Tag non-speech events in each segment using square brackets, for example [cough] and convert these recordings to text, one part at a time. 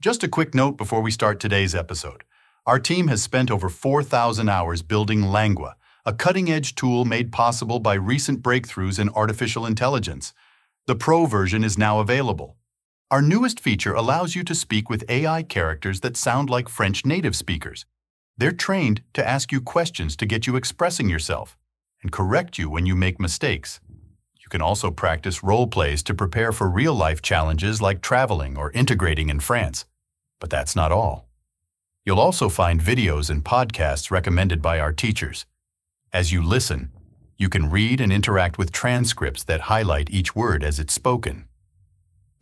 Just a quick note before we start today's episode. Our team has spent over 4,000 hours building Langua, a cutting edge tool made possible by recent breakthroughs in artificial intelligence. The Pro version is now available. Our newest feature allows you to speak with AI characters that sound like French native speakers. They're trained to ask you questions to get you expressing yourself and correct you when you make mistakes. You can also practice role plays to prepare for real life challenges like traveling or integrating in France. But that's not all. You'll also find videos and podcasts recommended by our teachers. As you listen, you can read and interact with transcripts that highlight each word as it's spoken.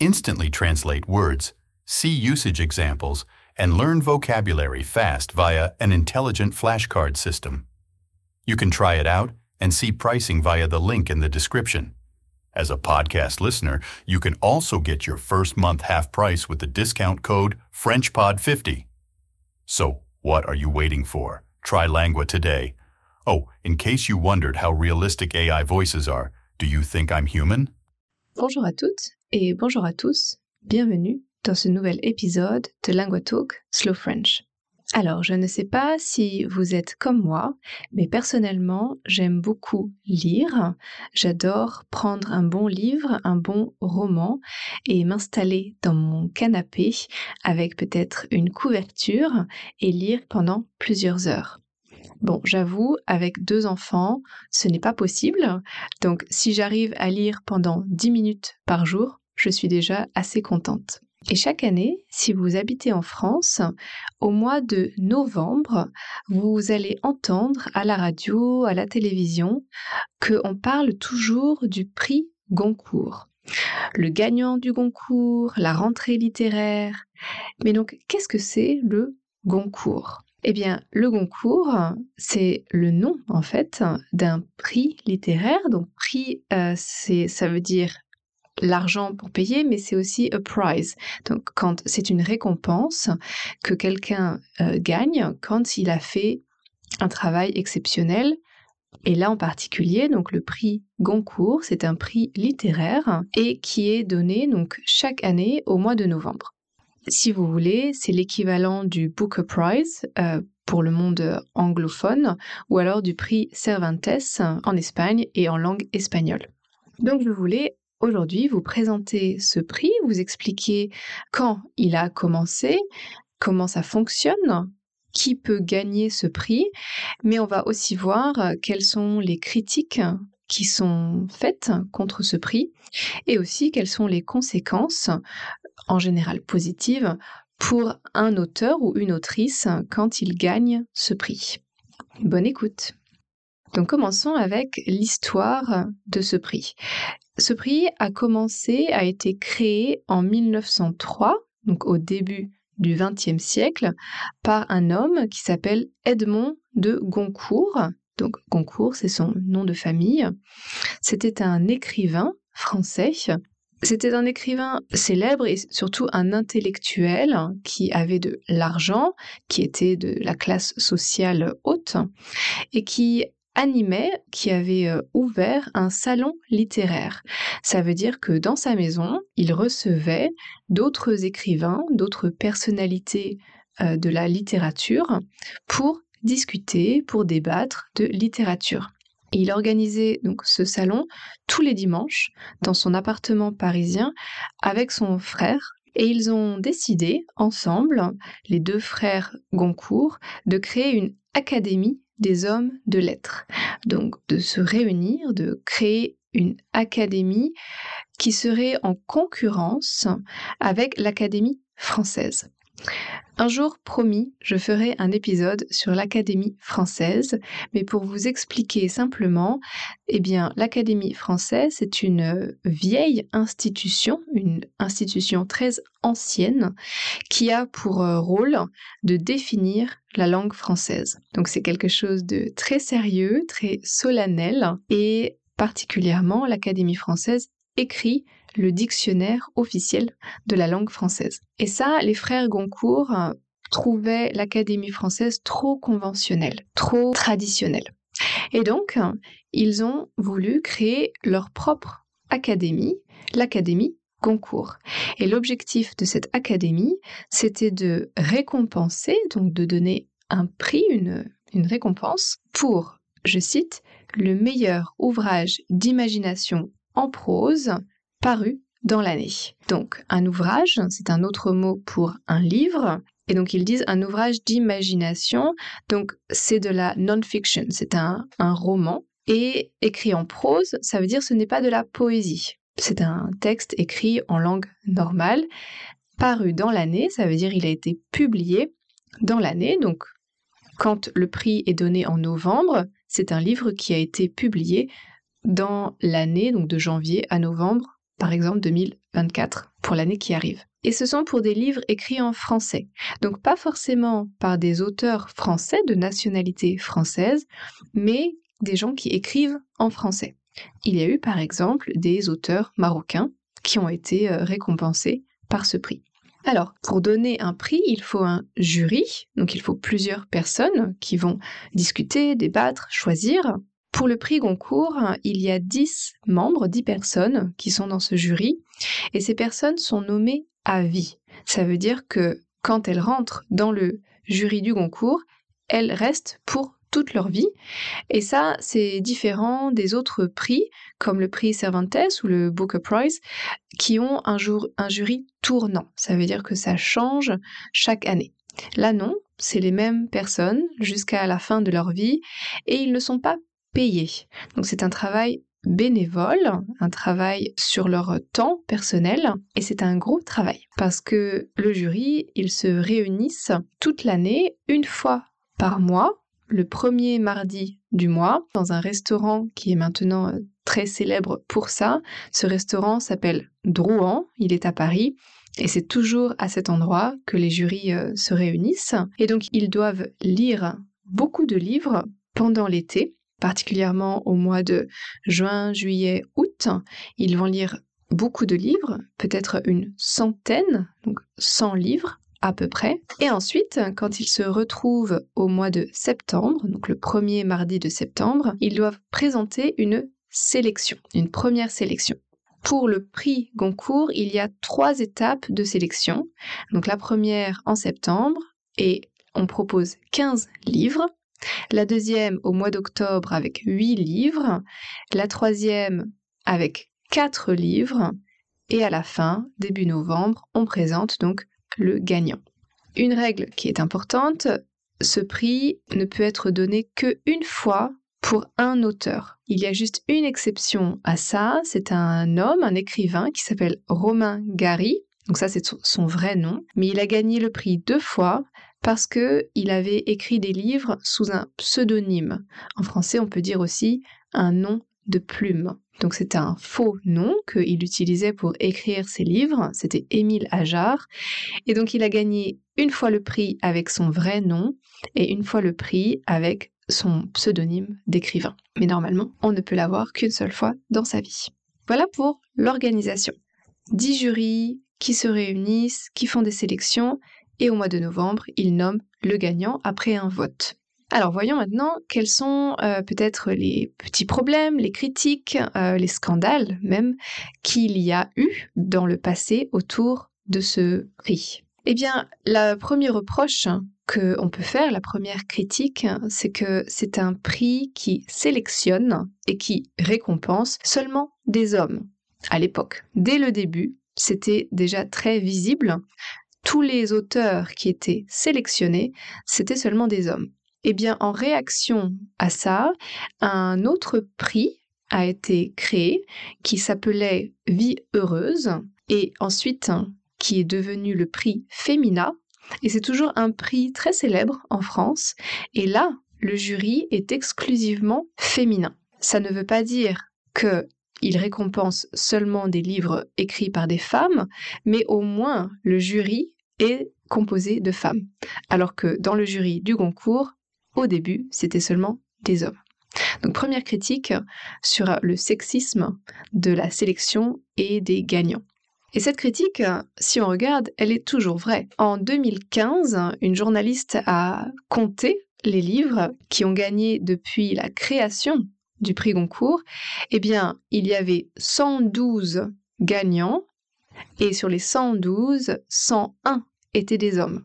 Instantly translate words, see usage examples, and learn vocabulary fast via an intelligent flashcard system. You can try it out and see pricing via the link in the description. As a podcast listener, you can also get your first month half price with the discount code FrenchPod50. So, what are you waiting for? Try Langua today. Oh, in case you wondered how realistic AI voices are, do you think I'm human? Bonjour à toutes et bonjour à tous. Bienvenue dans ce nouvel épisode de Langua Talk Slow French. Alors, je ne sais pas si vous êtes comme moi, mais personnellement, j'aime beaucoup lire. J'adore prendre un bon livre, un bon roman et m'installer dans mon canapé avec peut-être une couverture et lire pendant plusieurs heures. Bon, j'avoue, avec deux enfants, ce n'est pas possible. Donc, si j'arrive à lire pendant 10 minutes par jour, je suis déjà assez contente. Et chaque année, si vous habitez en France, au mois de novembre, vous allez entendre à la radio, à la télévision, qu'on parle toujours du prix Goncourt. Le gagnant du Goncourt, la rentrée littéraire. Mais donc, qu'est-ce que c'est le Goncourt? Eh bien, le Goncourt, c'est le nom en fait d'un prix littéraire. Donc, prix, euh, ça veut dire l'argent pour payer, mais c'est aussi a prize. Donc, quand c'est une récompense que quelqu'un euh, gagne quand il a fait un travail exceptionnel. Et là en particulier, donc le prix Goncourt, c'est un prix littéraire et qui est donné donc chaque année au mois de novembre. Si vous voulez, c'est l'équivalent du Booker Prize euh, pour le monde anglophone ou alors du prix Cervantes en Espagne et en langue espagnole. Donc je voulais aujourd'hui vous présenter ce prix, vous expliquer quand il a commencé, comment ça fonctionne, qui peut gagner ce prix, mais on va aussi voir quelles sont les critiques qui sont faites contre ce prix et aussi quelles sont les conséquences, en général positives, pour un auteur ou une autrice quand il gagne ce prix. Bonne écoute. Donc commençons avec l'histoire de ce prix. Ce prix a commencé, a été créé en 1903, donc au début du XXe siècle, par un homme qui s'appelle Edmond de Goncourt. Donc Goncourt, c'est son nom de famille. C'était un écrivain français. C'était un écrivain célèbre et surtout un intellectuel qui avait de l'argent, qui était de la classe sociale haute et qui animait, qui avait euh, ouvert un salon littéraire. Ça veut dire que dans sa maison, il recevait d'autres écrivains, d'autres personnalités euh, de la littérature pour discuter, pour débattre de littérature. il organisait donc ce salon tous les dimanches dans son appartement parisien avec son frère et ils ont décidé ensemble, les deux frères Goncourt, de créer une académie des hommes de lettres. Donc de se réunir, de créer une académie qui serait en concurrence avec l'Académie française. Un jour promis, je ferai un épisode sur l'Académie française, mais pour vous expliquer simplement, eh bien, l'Académie française est une vieille institution, une institution très ancienne, qui a pour euh, rôle de définir la langue française. Donc c'est quelque chose de très sérieux, très solennel, et particulièrement l'Académie française écrit le dictionnaire officiel de la langue française. Et ça, les frères Goncourt euh, trouvaient l'Académie française trop conventionnelle, trop traditionnelle. Et donc, ils ont voulu créer leur propre académie, l'Académie Goncourt. Et l'objectif de cette académie, c'était de récompenser, donc de donner un prix, une, une récompense pour, je cite, le meilleur ouvrage d'imagination en prose paru dans l'année. Donc un ouvrage, c'est un autre mot pour un livre, et donc ils disent un ouvrage d'imagination, donc c'est de la non-fiction, c'est un, un roman, et écrit en prose, ça veut dire ce n'est pas de la poésie. C'est un texte écrit en langue normale, paru dans l'année, ça veut dire il a été publié dans l'année, donc quand le prix est donné en novembre, c'est un livre qui a été publié dans l'année, donc de janvier à novembre, par exemple 2024, pour l'année qui arrive. Et ce sont pour des livres écrits en français. Donc pas forcément par des auteurs français de nationalité française, mais des gens qui écrivent en français. Il y a eu par exemple des auteurs marocains qui ont été euh, récompensés par ce prix. Alors, pour donner un prix, il faut un jury, donc il faut plusieurs personnes qui vont discuter, débattre, choisir. Pour le prix Goncourt, il y a 10 membres, 10 personnes qui sont dans ce jury, et ces personnes sont nommées à vie. Ça veut dire que quand elles rentrent dans le jury du Goncourt, elles restent pour toute leur vie. Et ça, c'est différent des autres prix, comme le prix Cervantes ou le Booker Prize, qui ont un, jour, un jury tournant. Ça veut dire que ça change chaque année. Là, non, c'est les mêmes personnes jusqu'à la fin de leur vie et ils ne sont pas Donc c'est un travail bénévole, un travail sur leur temps personnel, et c'est un gros travail parce que le jury, ils se réunissent toute l'année, une fois par mois, le premier mardi du mois dans un restaurant qui est maintenant euh, très célèbre pour ça. Ce restaurant s'appelle Drouan, il est à Paris. Et c'est toujours à cet endroit que les jurys euh, se réunissent. Et donc ils doivent lire beaucoup de livres pendant l'été, particulièrement au mois de juin, juillet, août. Ils vont lire beaucoup de livres, peut-être une centaine, donc 100 livres à peu près. Et ensuite, quand ils se retrouvent au mois de septembre, donc le premier mardi de septembre, ils doivent présenter une sélection, une première sélection. Pour le prix Goncourt, il y a trois étapes de sélection. Donc la première en septembre et on propose 15 livres. La deuxième au mois d'octobre avec 8 livres. La troisième avec 4 livres. Et à la fin, début novembre, on présente donc le gagnant. Une règle qui est importante, ce prix ne peut être donné qu'une fois pour un auteur. Il y a juste une exception à ça, c'est un homme, un écrivain qui s'appelle Romain Gary. Donc ça c'est son vrai nom, mais il a gagné le prix deux fois parce que il avait écrit des livres sous un pseudonyme. En français, on peut dire aussi un nom de plume. Donc c'était un faux nom qu'il utilisait pour écrire ses livres, c'était Émile Ajar. Et donc il a gagné une fois le prix avec son vrai nom et une fois le prix avec son pseudonyme d'écrivain. Mais normalement, on ne peut l'avoir qu'une seule fois dans sa vie. Voilà pour l'organisation. Dix jurys qui se réunissent, qui font des sélections, et au mois de novembre, ils nomment le gagnant après un vote. Alors voyons maintenant quels sont euh, peut-être les petits problèmes, les critiques, euh, les scandales même qu'il y a eu dans le passé autour de ce prix. Eh bien, la première reproche qu'on peut faire, la première critique, c'est que c'est un prix qui sélectionne et qui récompense seulement des hommes à l'époque. Dès le début, c'était déjà très visible. Tous les auteurs qui étaient sélectionnés, c'était seulement des hommes. Eh bien, en réaction à ça, un autre prix a été créé qui s'appelait Vie heureuse et ensuite qui est devenu le prix Femina. Et c'est toujours un prix très célèbre en France. Et là, le jury est exclusivement féminin. Ça ne veut pas dire que il récompense seulement des livres écrits par des femmes, mais au moins le jury est composé de femmes. Alors que dans le jury du Goncourt, au début, c'était seulement des hommes. Donc première critique sur le sexisme de la sélection et des gagnants. Et cette critique, si on regarde, elle est toujours vraie. En 2015, une journaliste a compté les livres qui ont gagné depuis la création du prix Goncourt. Eh bien, il y avait 112 gagnants et sur les 112, 101 étaient des hommes.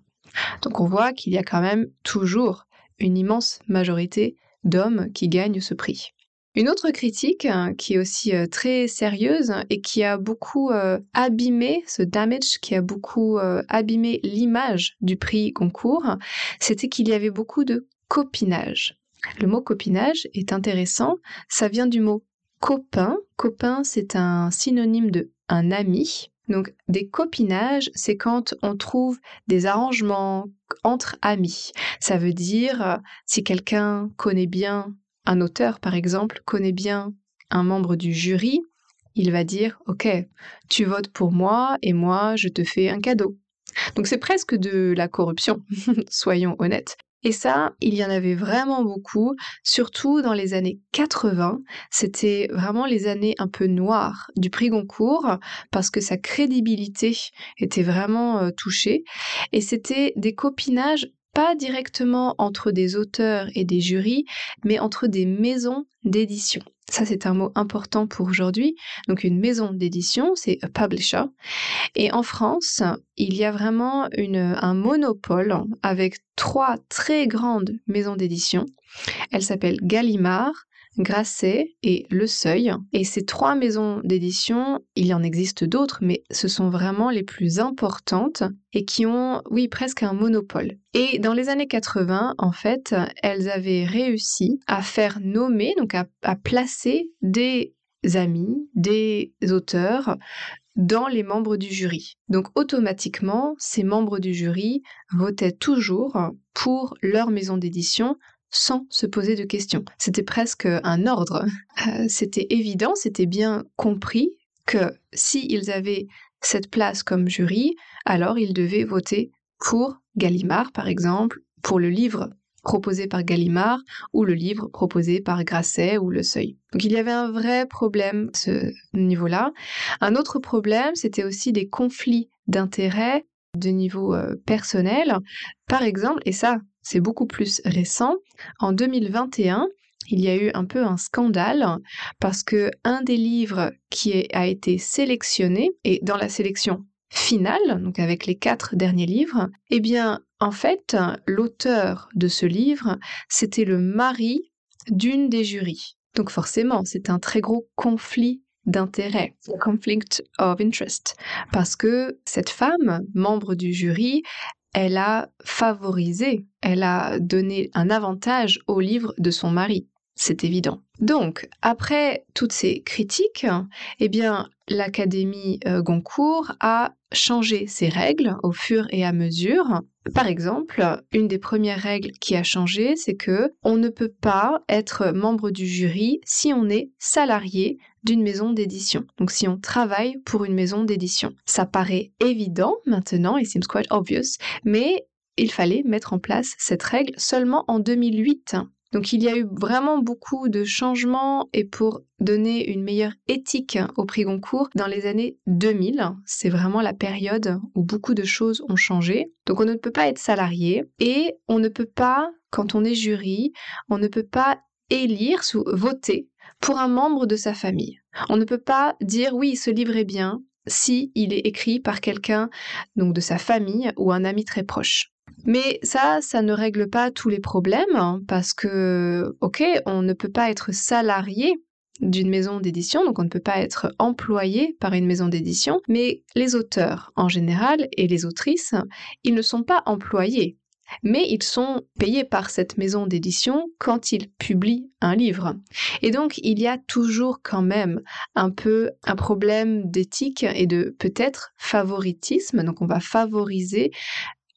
Donc on voit qu'il y a quand même toujours une immense majorité d'hommes qui gagnent ce prix. Une autre critique hein, qui est aussi euh, très sérieuse et qui a beaucoup euh, abîmé ce damage, qui a beaucoup euh, abîmé l'image du prix concours, c'était qu'il y avait beaucoup de copinage. Le mot copinage est intéressant, ça vient du mot copain. Copain, c'est un synonyme de un ami. Donc des copinages, c'est quand on trouve des arrangements entre amis. Ça veut dire si quelqu'un connaît bien un auteur, par exemple, connaît bien un membre du jury, il va dire Ok, tu votes pour moi et moi, je te fais un cadeau. Donc c'est presque de la corruption, [laughs] soyons honnêtes. Et ça, il y en avait vraiment beaucoup, surtout dans les années 80. C'était vraiment les années un peu noires du prix Goncourt parce que sa crédibilité était vraiment euh, touchée. Et c'était des copinages pas directement entre des auteurs et des jurys, mais entre des maisons d'édition. Ça, c'est un mot important pour aujourd'hui. Donc, une maison d'édition, c'est a publisher. Et en France, il y a vraiment un monopole avec trois très grandes maisons d'édition. Elles s'appellent Gallimard, Grasset et Le Seuil. Et ces trois maisons d'édition, il y en existe d'autres, mais ce sont vraiment les plus importantes et qui ont, oui, presque un monopole. Et dans les années 80, en fait, elles avaient réussi à faire nommer, donc à, à placer des amis, des auteurs dans les membres du jury. Donc automatiquement, ces membres du jury votaient toujours pour leur maison d'édition sans se poser de questions. C'était presque un ordre. [laughs] Euh, c'était évident, c'était bien compris que s'ils avaient cette place comme jury, alors ils devaient voter pour Gallimard, par exemple, pour le livre proposé par Gallimard ou le livre proposé par Grasset ou Le Seuil. Donc il y avait un vrai problème à ce niveau-là. Un autre problème, c'était aussi des conflits d'intérêts de niveau euh, personnel. Par exemple, et ça, c'est beaucoup plus récent. En 2021, il y a eu un peu un scandale parce que un des livres qui a été sélectionné et dans la sélection finale, donc avec les quatre derniers livres, eh bien, en fait, l'auteur de ce livre, c'était le mari d'une des jurys. Donc forcément, c'est un très gros conflit d'intérêt, conflict of interest, parce que cette femme, membre du jury, elle a favorisé, elle a donné un avantage au livre de son mari. C'est évident. Donc, après toutes ces critiques, eh bien, l'Académie euh, Goncourt a changé ses règles au fur et à mesure. Par exemple, une des premières règles qui a changé, c'est que on ne peut pas être membre du jury si on est salarié d'une maison d'édition. Donc si on travaille pour une maison d'édition. Ça paraît évident maintenant, it seems quite obvious, mais il fallait mettre en place cette règle seulement en 2008. Donc il y a eu vraiment beaucoup de changements et pour donner une meilleure éthique au prix Goncourt dans les années 2000, c'est vraiment la période où beaucoup de choses ont changé. Donc on ne peut pas être salarié et on ne peut pas, quand on est jury, on ne peut pas élire ou voter pour un membre de sa famille. On ne peut pas dire oui, ce livre est bien si il est écrit par quelqu'un donc de sa famille ou un ami très proche. Mais ça, ça ne règle pas tous les problèmes hein, parce que, ok, on ne peut pas être salarié d'une maison d'édition, donc on ne peut pas être employé par une maison d'édition, mais les auteurs en général et les autrices, ils ne sont pas employés mais ils sont payés par cette maison d'édition quand ils publient un livre. Et donc, il y a toujours quand même un peu un problème d'éthique et de peut-être favoritisme. Donc, on va favoriser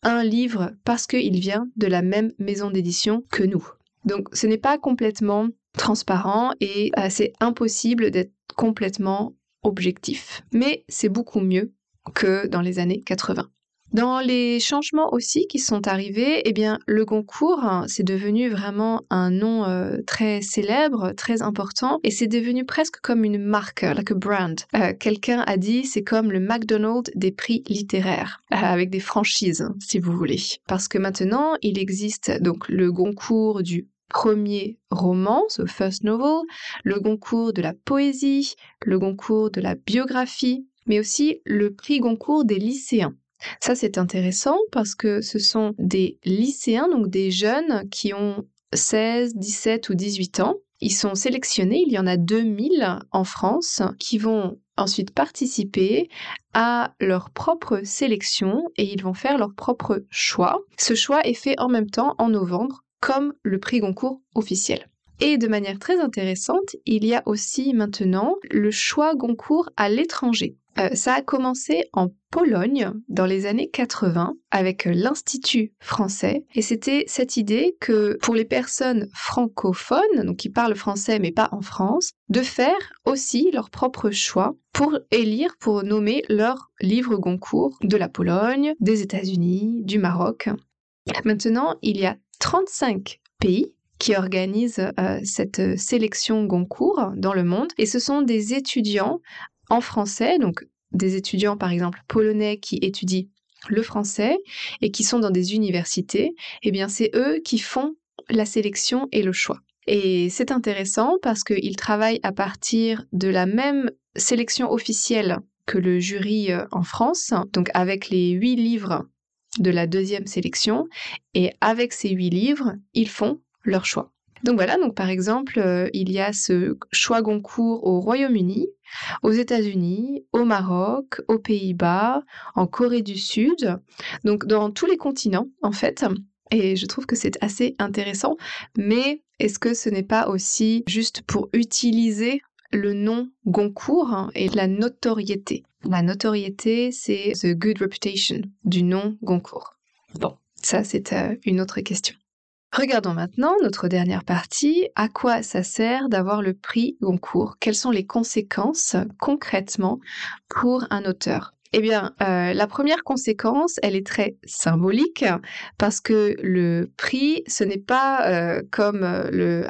un livre parce qu'il vient de la même maison d'édition que nous. Donc, ce n'est pas complètement transparent et euh, c'est impossible d'être complètement objectif. Mais c'est beaucoup mieux que dans les années 80. Dans les changements aussi qui sont arrivés, eh bien, le Goncourt, hein, c'est devenu vraiment un nom euh, très célèbre, très important, et c'est devenu presque comme une marque, like a brand. Euh, quelqu'un a dit, c'est comme le McDonald's des prix littéraires, euh, avec des franchises, si vous voulez. Parce que maintenant, il existe donc le Goncourt du premier roman, first novel, le Goncourt de la poésie, le Goncourt de la biographie, mais aussi le prix Goncourt des lycéens. Ça, c'est intéressant parce que ce sont des lycéens, donc des jeunes qui ont 16, 17 ou 18 ans. Ils sont sélectionnés, il y en a 2000 en France, qui vont ensuite participer à leur propre sélection et ils vont faire leur propre choix. Ce choix est fait en même temps en novembre, comme le prix Goncourt officiel. Et de manière très intéressante, il y a aussi maintenant le choix Goncourt à l'étranger. Euh, ça a commencé en Pologne dans les années 80 avec l'Institut français et c'était cette idée que pour les personnes francophones, donc qui parlent français mais pas en France, de faire aussi leur propre choix pour élire, pour nommer leur livre Goncourt de la Pologne, des États-Unis, du Maroc. Maintenant, il y a 35 pays qui organisent euh, cette sélection Goncourt dans le monde et ce sont des étudiants en français, donc des étudiants par exemple polonais qui étudient le français et qui sont dans des universités, eh bien c'est eux qui font la sélection et le choix. Et c'est intéressant parce qu'ils travaillent à partir de la même sélection officielle que le jury euh, en France, donc avec les huit livres de la deuxième sélection, et avec ces huit livres, ils font leur choix. Donc voilà, donc par exemple, euh, il y a ce choix Goncourt au Royaume-Uni, aux États-Unis, au Maroc, aux Pays-Bas, en Corée du Sud, donc dans tous les continents en fait. Et je trouve que c'est assez intéressant, mais est-ce que ce n'est pas aussi juste pour utiliser le nom Goncourt et la notoriété? La notoriété, c'est the good reputation du nom Goncourt. Bon, ça c'est euh, une autre question. Regardons maintenant notre dernière partie. À quoi ça sert d'avoir le prix Goncourt? Quelles sont les conséquences concrètement pour un auteur? Eh bien, euh, la première conséquence, elle est très symbolique parce que le prix, ce n'est pas euh, comme euh, le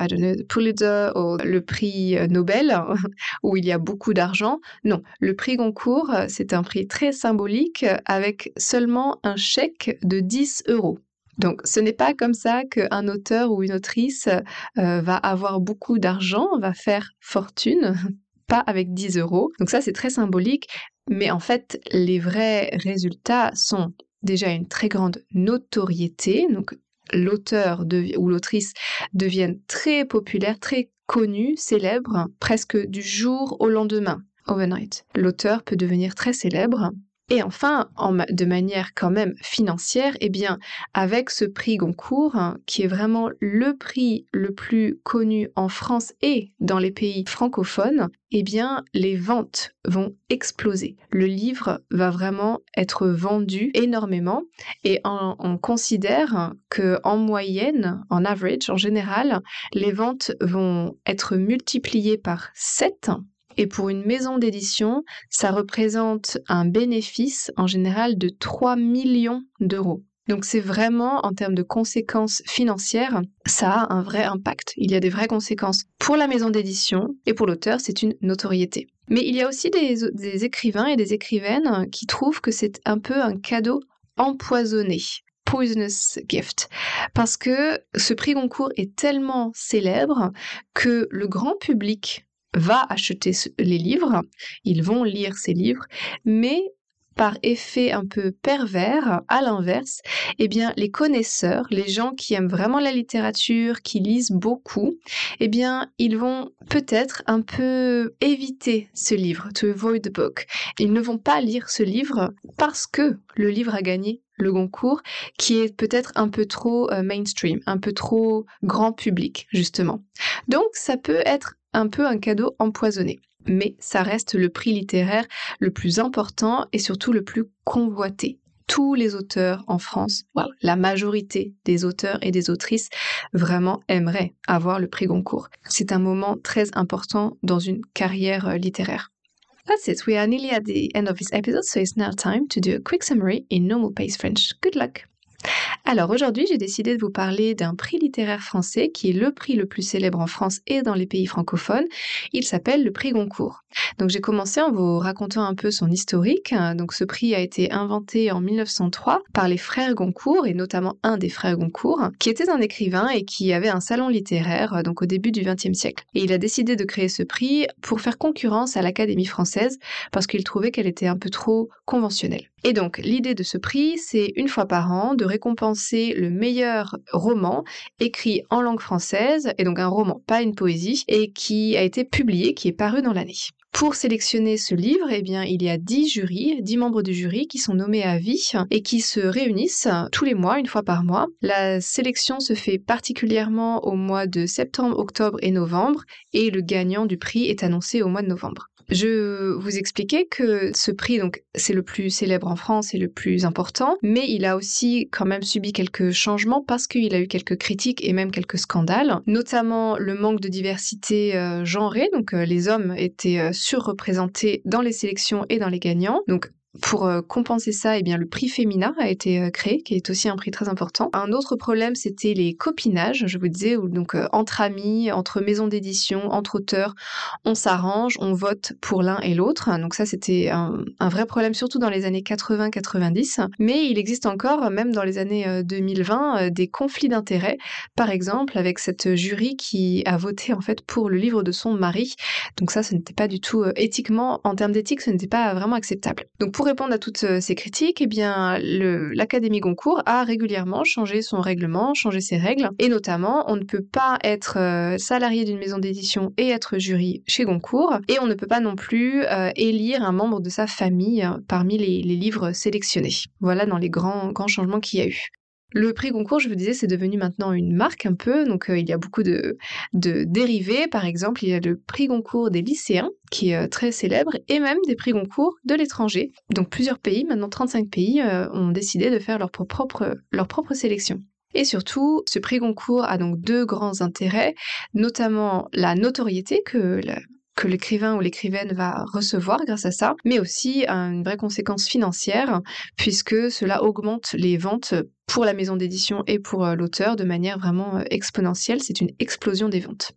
ou le prix Nobel [laughs] où il y a beaucoup d'argent. Non, le prix Goncourt, c'est un prix très symbolique avec seulement un chèque de 10 euros. Donc, ce n'est pas comme ça qu'un auteur ou une autrice euh, va avoir beaucoup d'argent, va faire fortune, [laughs] pas avec 10 euros. Donc ça, c'est très symbolique. Mais en fait, les vrais résultats sont déjà une très grande notoriété. Donc, l'auteur ou l'autrice deviennent très populaires, très connus, célèbres, presque du jour au lendemain. Overnight. L'auteur peut devenir très célèbre et enfin, de manière quand même financière, eh bien, avec ce prix Goncourt, hein, qui est vraiment le prix le plus connu en France et dans les pays francophones, eh bien, les ventes vont exploser. Le livre va vraiment être vendu énormément et on, on considère que en moyenne, en average, en général, les ventes vont être multipliées par 7 et pour une maison d'édition, ça représente un bénéfice en général de 3 millions d'euros. Donc c'est vraiment, en termes de conséquences financières, ça a un vrai impact. Il y a des vraies conséquences pour la maison d'édition et pour l'auteur, c'est une notoriété. Mais il y a aussi des, des écrivains et des écrivaines qui trouvent que c'est un peu un cadeau empoisonné poisonous gift parce que ce prix Goncourt est tellement célèbre que le grand public va acheter les livres, ils vont lire ces livres, mais par effet un peu pervers, à l'inverse, eh bien, les connaisseurs, les gens qui aiment vraiment la littérature, qui lisent beaucoup, eh bien, ils vont peut-être un peu éviter ce livre, to avoid the book. Ils ne vont pas lire ce livre parce que le livre a gagné le Goncourt, qui est peut-être un peu trop euh, mainstream, un peu trop grand public, justement. Donc, ça peut être un peu un cadeau empoisonné. Mais ça reste le prix littéraire le plus important et surtout le plus convoité. Tous les auteurs en France, la majorité des auteurs et des autrices vraiment aimeraient avoir le prix Goncourt. C'est un moment très important dans une carrière euh, littéraire. That's it. We are nearly at the end of this episode, so it's now time to do a quick summary in normal pace French. Good luck! Alors aujourd'hui, j'ai décidé de vous parler d'un prix littéraire français qui est le prix le plus célèbre en France et dans les pays francophones. Il s'appelle le prix Goncourt. Donc j'ai commencé en vous racontant un peu son historique. Donc ce prix a été inventé en 1903 par les frères Goncourt et notamment un des frères Goncourt qui était un écrivain et qui avait un salon littéraire donc au début du XXe siècle. Et il a décidé de créer ce prix pour faire concurrence à l'Académie française parce qu'il trouvait qu'elle était un peu trop conventionnelle. Et donc, l'idée de ce prix, c'est une fois par an de récompenser le meilleur roman écrit en langue française, et donc un roman, pas une poésie, et qui a été publié, qui est paru dans l'année. Pour sélectionner ce livre, eh bien, il y a dix jurys, dix membres du jury qui sont nommés à vie et qui se réunissent tous les mois, une fois par mois. La sélection se fait particulièrement au mois de septembre, octobre et novembre et le gagnant du prix est annoncé au mois de novembre. Je vous expliquais que ce prix, donc, c'est le plus célèbre en France et le plus important, mais il a aussi quand même subi quelques changements parce qu'il a eu quelques critiques et même quelques scandales, notamment le manque de diversité euh, genrée, donc euh, les hommes étaient euh, surreprésentés dans les sélections et dans les gagnants. Donc pour euh, compenser ça, eh bien, le prix Femina a été euh, créé, qui est aussi un prix très important. Un autre problème, c'était les copinages, je vous disais, où donc euh, entre amis, entre maisons d'édition, entre auteurs, on s'arrange, on vote pour l'un et l'autre. Donc ça, c'était un, vrai problème, surtout dans les années 80-90. Mais il existe encore, même dans les années 2020, des conflits d'intérêts. Par exemple, avec cette jury qui a voté en fait pour le livre de son mari. Donc ça, ce n'était pas du tout éthiquement, en termes d'éthique, ce n'était pas vraiment acceptable. Donc pour répondre à toutes euh, ces critiques, eh bien, l'Académie Goncourt a régulièrement changé son règlement, changé ses règles, et notamment, on ne peut pas être euh, salarié d'une maison d'édition et être jury chez Goncourt, et on ne peut pas non plus euh, élire un membre de sa famille parmi les, livres sélectionnés. Voilà dans les grands changements qu'il y a eu. Le prix Goncourt, je vous disais, c'est devenu maintenant une marque un peu, donc euh, il y a beaucoup de, dérivés. Par exemple, il y a le prix Goncourt des lycéens, qui est euh, très célèbre, et même des prix Goncourt de l'étranger. Donc plusieurs pays, maintenant 35 pays, euh, ont décidé de faire leur propre, leur propre sélection. Et surtout, ce prix Goncourt a donc deux grands intérêts, notamment la notoriété que que l'écrivain ou l'écrivaine va recevoir grâce à ça, mais aussi une vraie conséquence financière, puisque cela augmente les ventes pour la maison d'édition et pour euh, l'auteur de manière vraiment euh, exponentielle. C'est une explosion des ventes.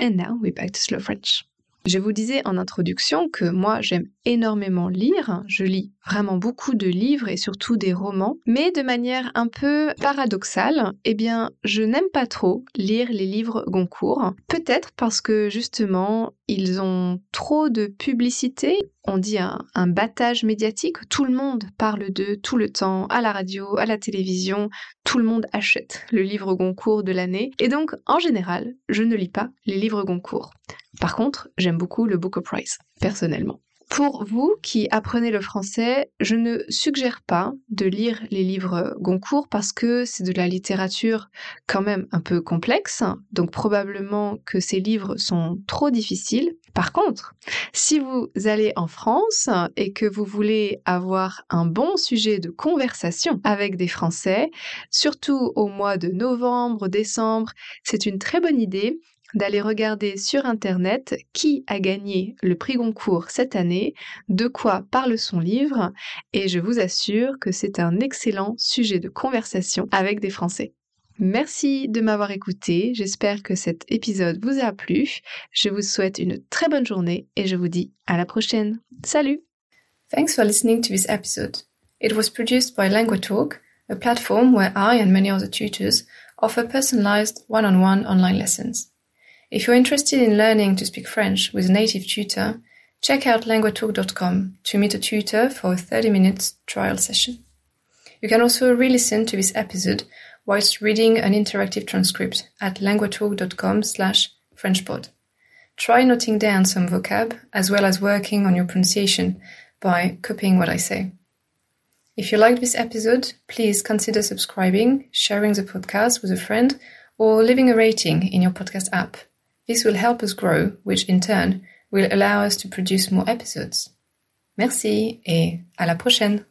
And now we back to slow French. Je vous disais en introduction que moi j'aime énormément lire, je lis vraiment beaucoup de livres et surtout des romans, mais de manière un peu paradoxale, eh bien je n'aime pas trop lire les livres Goncourt, peut-être parce que justement ils ont trop de publicité, on dit un, un, battage médiatique, tout le monde parle d'eux tout le temps, à la radio, à la télévision, tout le monde achète le livre Goncourt de l'année, et donc en général je ne lis pas les livres Goncourt. Par contre, j'aime beaucoup le Book of Price, personnellement. Pour vous qui apprenez le français, je ne suggère pas de lire les livres Goncourt parce que c'est de la littérature quand même un peu complexe, donc probablement que ces livres sont trop difficiles. Par contre, si vous allez en France et que vous voulez avoir un bon sujet de conversation avec des Français, surtout au mois de novembre, décembre, c'est une très bonne idée d'aller regarder sur Internet qui a gagné le prix Goncourt cette année, de quoi parle son livre, et je vous assure que c'est un excellent sujet de conversation avec des Français. Merci de m'avoir écouté, j'espère que cet épisode vous a plu, je vous souhaite une très bonne journée et je vous dis à la prochaine. Salut Thanks for listening to this episode. It was produced by LanguaTalk, a platform where I and many other tutors offer personalized one-on-one online lessons. If you're interested in learning to speak French with a native tutor, check out languatalk.com to meet a tutor for a 30 minute trial session. You can also re-listen to this episode whilst reading an interactive transcript at languatalk.com slash frenchpod. Try noting down some vocab as well as working on your pronunciation by copying what I say. If you liked this episode, please consider subscribing, sharing the podcast with a friend, or leaving a rating in your podcast app. This will help us grow, which in turn will allow us to produce more episodes. Merci et à la prochaine!